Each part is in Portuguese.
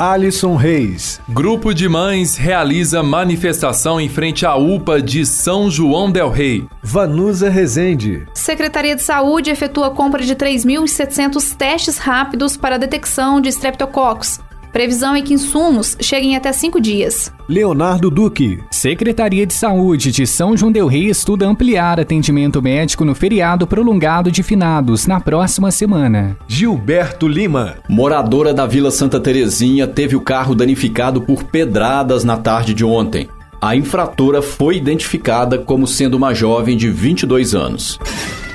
Alisson Reis. Grupo de mães realiza manifestação em frente à UPA de São João del Rei. Vanusa Rezende. Secretaria de Saúde efetua compra de 3.700 testes rápidos para detecção de streptococcus. Previsão é que insumos cheguem até cinco dias. Leonardo Duque. Secretaria de Saúde de São João Del Rei estuda ampliar atendimento médico no feriado prolongado de finados na próxima semana. Gilberto Lima. Moradora da Vila Santa Terezinha teve o carro danificado por pedradas na tarde de ontem. A infratora foi identificada como sendo uma jovem de 22 anos.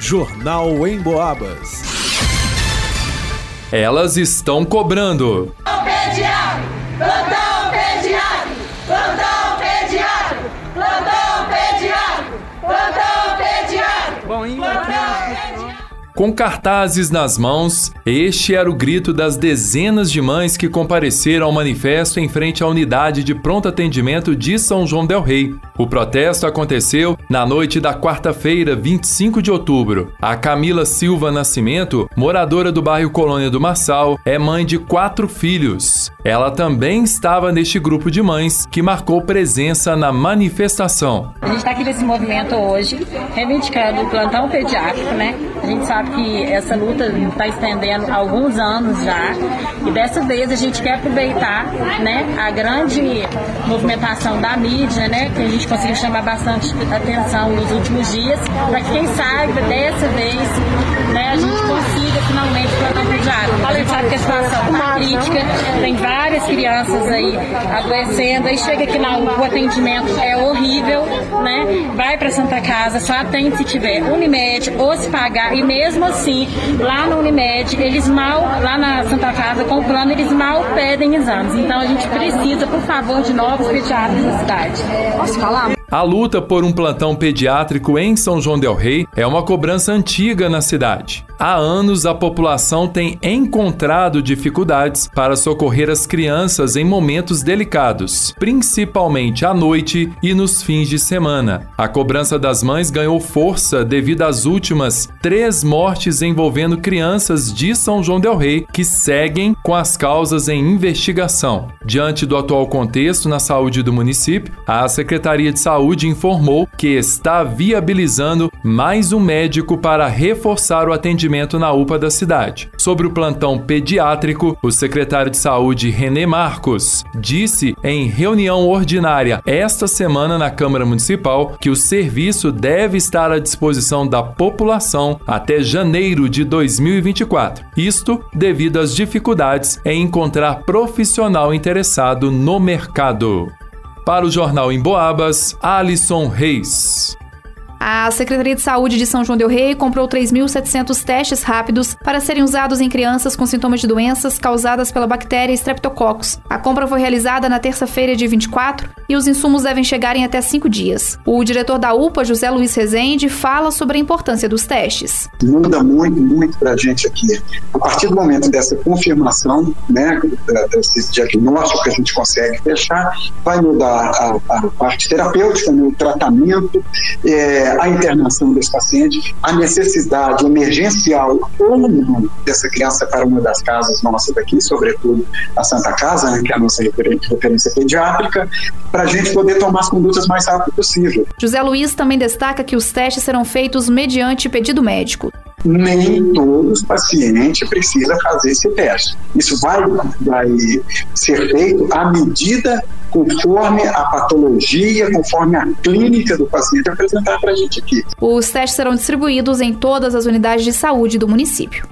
Jornal em Boabas. Elas estão cobrando. Leggiari! Com cartazes nas mãos, este era o grito das dezenas de mães que compareceram ao manifesto em frente à unidade de pronto atendimento de São João Del Rei. O protesto aconteceu na noite da quarta-feira, 25 de outubro. A Camila Silva Nascimento, moradora do bairro Colônia do Marçal, é mãe de quatro filhos. Ela também estava neste grupo de mães que marcou presença na manifestação. A gente está aqui nesse movimento hoje, reivindicando o plantão pediátrico, né? A gente sabe que essa luta está estendendo alguns anos já. E dessa vez a gente quer aproveitar né, a grande movimentação da mídia, né? Que a gente conseguiu chamar bastante atenção nos últimos dias, para que quem saiba dessa vez né, a gente consiga finalmente plantão pediátrico. A gente sabe que a situação está crítica, tem várias crianças aí adoecendo, aí chega aqui na UPA, o atendimento é horrível, né? Vai para Santa Casa, só atende se tiver Unimed ou se pagar, e mesmo assim, lá no Unimed, eles mal, lá na Santa Casa, com o plano, eles mal pedem exames. Então a gente precisa, por favor, de novos pediatras na cidade. Posso falar? A luta por um plantão pediátrico em São João Del Rei é uma cobrança antiga na cidade. Há anos a população tem encontrado dificuldades para socorrer as crianças em momentos delicados, principalmente à noite e nos fins de semana. A cobrança das mães ganhou força devido às últimas três mortes envolvendo crianças de São João Del Rei que seguem com as causas em investigação. Diante do atual contexto na saúde do município, a Secretaria de Saúde informou que está viabilizando mais um médico para reforçar o atendimento na UPA da cidade. Sobre o plantão pediátrico, o secretário de Saúde René Marcos disse em reunião ordinária esta semana na Câmara Municipal que o serviço deve estar à disposição da população até janeiro de 2024. Isto devido às dificuldades em encontrar profissional interessado no mercado. Para o Jornal em Boabas, Alisson Reis. A Secretaria de Saúde de São João del Rei comprou 3.700 testes rápidos para serem usados em crianças com sintomas de doenças causadas pela bactéria Streptococcus. A compra foi realizada na terça-feira, dia 24, e os insumos devem chegar em até cinco dias. O diretor da UPA, José Luiz Rezende, fala sobre a importância dos testes. Muda muito, muito para a gente aqui. A partir do momento dessa confirmação, né, desse diagnóstico que a gente consegue fechar, vai mudar a, a parte terapêutica, né, o tratamento, é, a internação desse paciente, a necessidade emergencial ou não dessa criança para uma das casas nossas daqui, sobretudo a Santa Casa, né, que é a nossa referência pediátrica, para a gente poder tomar as condutas mais rápido possível. José Luiz também destaca que os testes serão feitos mediante pedido médico nem todos os pacientes precisam fazer esse teste. Isso vai, vai ser feito à medida conforme a patologia, conforme a clínica do paciente apresentar para a gente aqui. Os testes serão distribuídos em todas as unidades de saúde do município.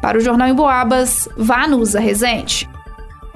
Para o Jornal em Boabas, Vanusa Rezende.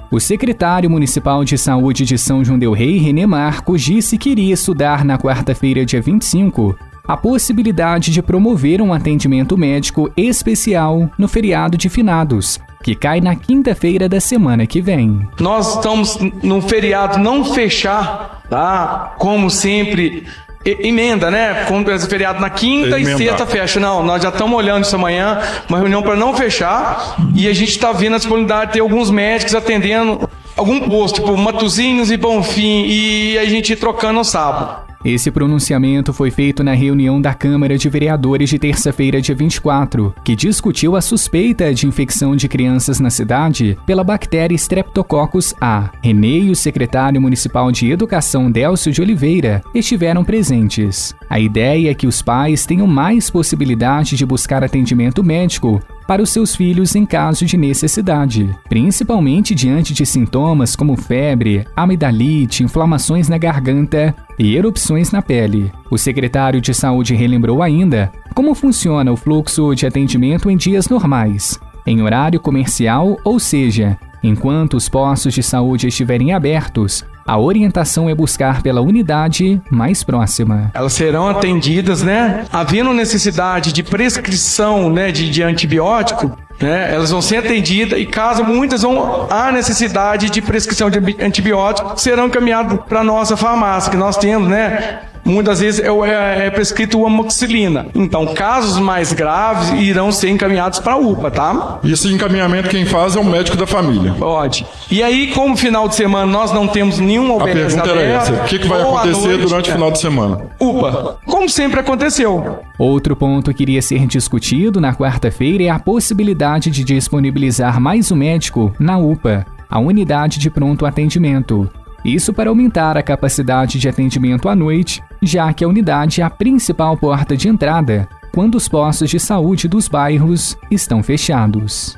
O secretário municipal de saúde de São João del Rei, René Marcos, disse que iria estudar na quarta-feira, dia 25, a possibilidade de promover um atendimento médico especial no feriado de finados, que cai na quinta-feira da semana que vem. Nós estamos no feriado não fechar, tá? Como sempre emenda, né? Quando é feriado na quinta e sexta fecha. Não, nós já estamos olhando isso amanhã, uma reunião para não fechar, e a gente está vendo a disponibilidade de ter alguns médicos atendendo algum posto, tipo Matuzinhos e Bonfim, e a gente trocando no sábado. Esse pronunciamento foi feito na reunião da Câmara de Vereadores de terça-feira, dia 24, que discutiu a suspeita de infecção de crianças na cidade pela bactéria Streptococcus A. Renê e o secretário municipal de Educação Délcio de Oliveira estiveram presentes. A ideia é que os pais tenham mais possibilidade de buscar atendimento médico para os seus filhos em caso de necessidade, principalmente diante de sintomas como febre, amidalite, inflamações na garganta e erupções na pele. O secretário de Saúde relembrou ainda como funciona o fluxo de atendimento em dias normais, em horário comercial, ou seja, enquanto os postos de saúde estiverem abertos, a orientação é buscar pela unidade mais próxima. Elas serão atendidas, né? Havendo necessidade de prescrição, né, de, de antibiótico, né, elas vão ser atendidas e caso muitas vão há necessidade de prescrição de antibiótico, serão encaminhadas para nossa farmácia, que nós temos, né, muitas vezes é, é, é prescrito amoxicilina. Então, casos mais graves irão ser encaminhados para a UPA, tá? E esse encaminhamento quem faz é o médico da família. Pode. E aí, como final de semana nós não temos nenhuma A pergunta era essa: o que, que vai acontecer noite, durante o final de semana? UPA, como sempre aconteceu. Outro ponto que iria ser discutido na quarta-feira é a possibilidade de disponibilizar mais um médico na UPA, a unidade de pronto atendimento. Isso para aumentar a capacidade de atendimento à noite, já que a unidade é a principal porta de entrada quando os postos de saúde dos bairros estão fechados.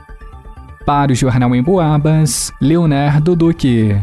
Para o Jornal em Boabas, Leonardo Duque.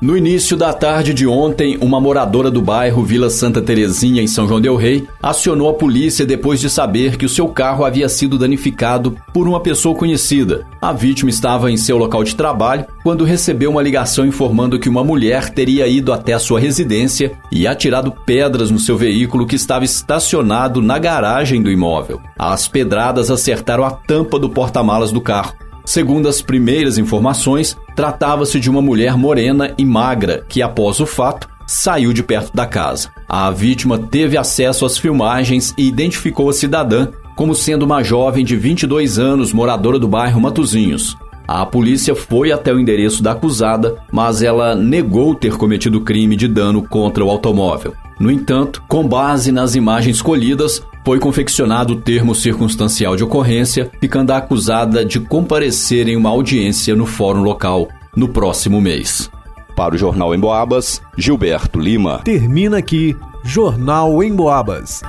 No início da tarde de ontem, uma moradora do bairro Vila Santa Terezinha, em São João del Rei, acionou a polícia depois de saber que o seu carro havia sido danificado por uma pessoa conhecida. A vítima estava em seu local de trabalho quando recebeu uma ligação informando que uma mulher teria ido até a sua residência e atirado pedras no seu veículo que estava estacionado na garagem do imóvel. As pedradas acertaram a tampa do porta-malas do carro. Segundo as primeiras informações, tratava-se de uma mulher morena e magra que, após o fato, saiu de perto da casa. A vítima teve acesso às filmagens e identificou a cidadã como sendo uma jovem de 22 anos, moradora do bairro Matuzinhos. A polícia foi até o endereço da acusada, mas ela negou ter cometido crime de dano contra o automóvel. No entanto, com base nas imagens colhidas, foi confeccionado o termo circunstancial de ocorrência, ficando a acusada de comparecer em uma audiência no fórum local no próximo mês. Para o Jornal em Boabas, Gilberto Lima. Termina aqui Jornal em Boabas.